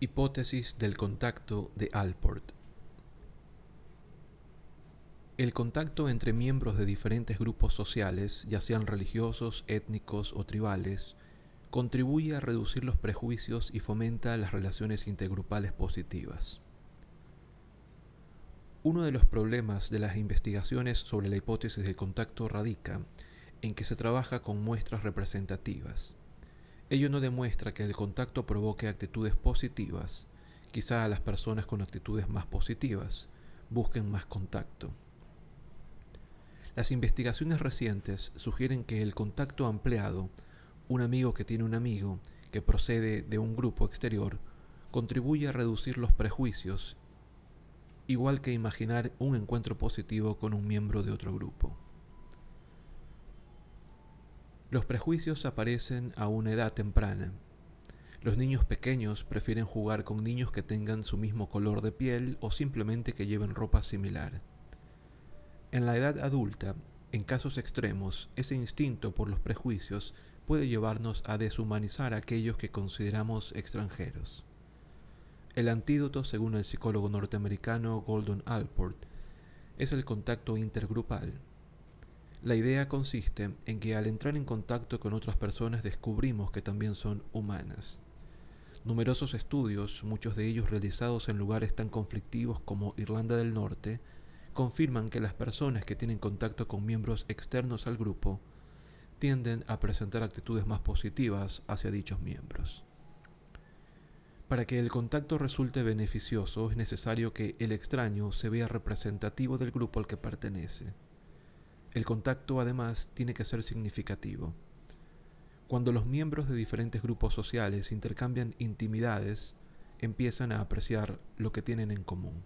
Hipótesis del contacto de Alport. El contacto entre miembros de diferentes grupos sociales, ya sean religiosos, étnicos o tribales, contribuye a reducir los prejuicios y fomenta las relaciones intergrupales positivas. Uno de los problemas de las investigaciones sobre la hipótesis del contacto radica en que se trabaja con muestras representativas. Ello no demuestra que el contacto provoque actitudes positivas, quizá las personas con actitudes más positivas busquen más contacto. Las investigaciones recientes sugieren que el contacto ampliado, un amigo que tiene un amigo que procede de un grupo exterior, contribuye a reducir los prejuicios, igual que imaginar un encuentro positivo con un miembro de otro grupo. Los prejuicios aparecen a una edad temprana. Los niños pequeños prefieren jugar con niños que tengan su mismo color de piel o simplemente que lleven ropa similar. En la edad adulta, en casos extremos, ese instinto por los prejuicios puede llevarnos a deshumanizar a aquellos que consideramos extranjeros. El antídoto, según el psicólogo norteamericano Golden Alport, es el contacto intergrupal. La idea consiste en que al entrar en contacto con otras personas descubrimos que también son humanas. Numerosos estudios, muchos de ellos realizados en lugares tan conflictivos como Irlanda del Norte, confirman que las personas que tienen contacto con miembros externos al grupo tienden a presentar actitudes más positivas hacia dichos miembros. Para que el contacto resulte beneficioso es necesario que el extraño se vea representativo del grupo al que pertenece. El contacto además tiene que ser significativo. Cuando los miembros de diferentes grupos sociales intercambian intimidades, empiezan a apreciar lo que tienen en común.